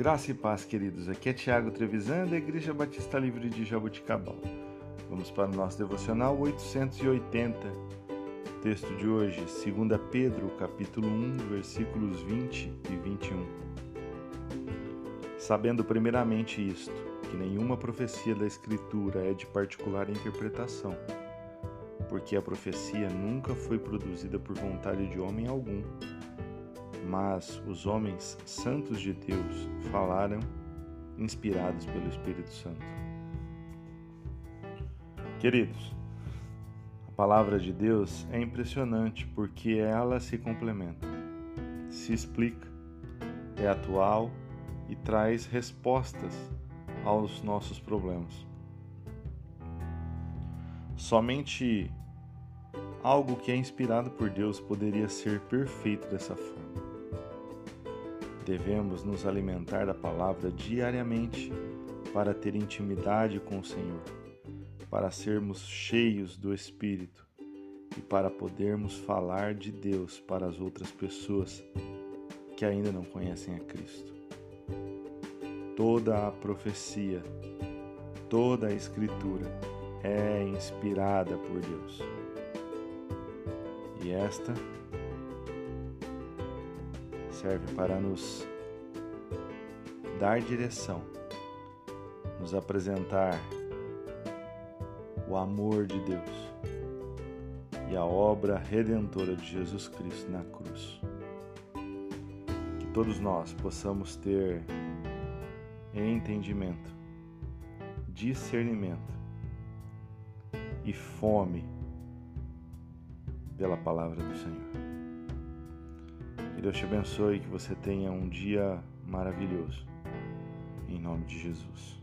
Graça e paz, queridos. Aqui é Tiago Trevisan, da Igreja Batista Livre de Jaboticabal. Vamos para o nosso devocional 880. Texto de hoje, 2 Pedro, capítulo 1, versículos 20 e 21. Sabendo primeiramente isto, que nenhuma profecia da Escritura é de particular interpretação, porque a profecia nunca foi produzida por vontade de homem algum mas os homens santos de Deus falaram inspirados pelo Espírito Santo. Queridos, a palavra de Deus é impressionante porque ela se complementa, se explica, é atual e traz respostas aos nossos problemas. Somente algo que é inspirado por Deus poderia ser perfeito dessa forma. Devemos nos alimentar da palavra diariamente para ter intimidade com o Senhor, para sermos cheios do Espírito e para podermos falar de Deus para as outras pessoas que ainda não conhecem a Cristo. Toda a profecia, toda a Escritura é inspirada por Deus. E esta serve para nos dar direção, nos apresentar o amor de Deus e a obra redentora de Jesus Cristo na cruz. Que todos nós possamos ter entendimento, discernimento e fome pela palavra do Senhor. Que Deus te abençoe e que você tenha um dia maravilhoso. Em nome de Jesus.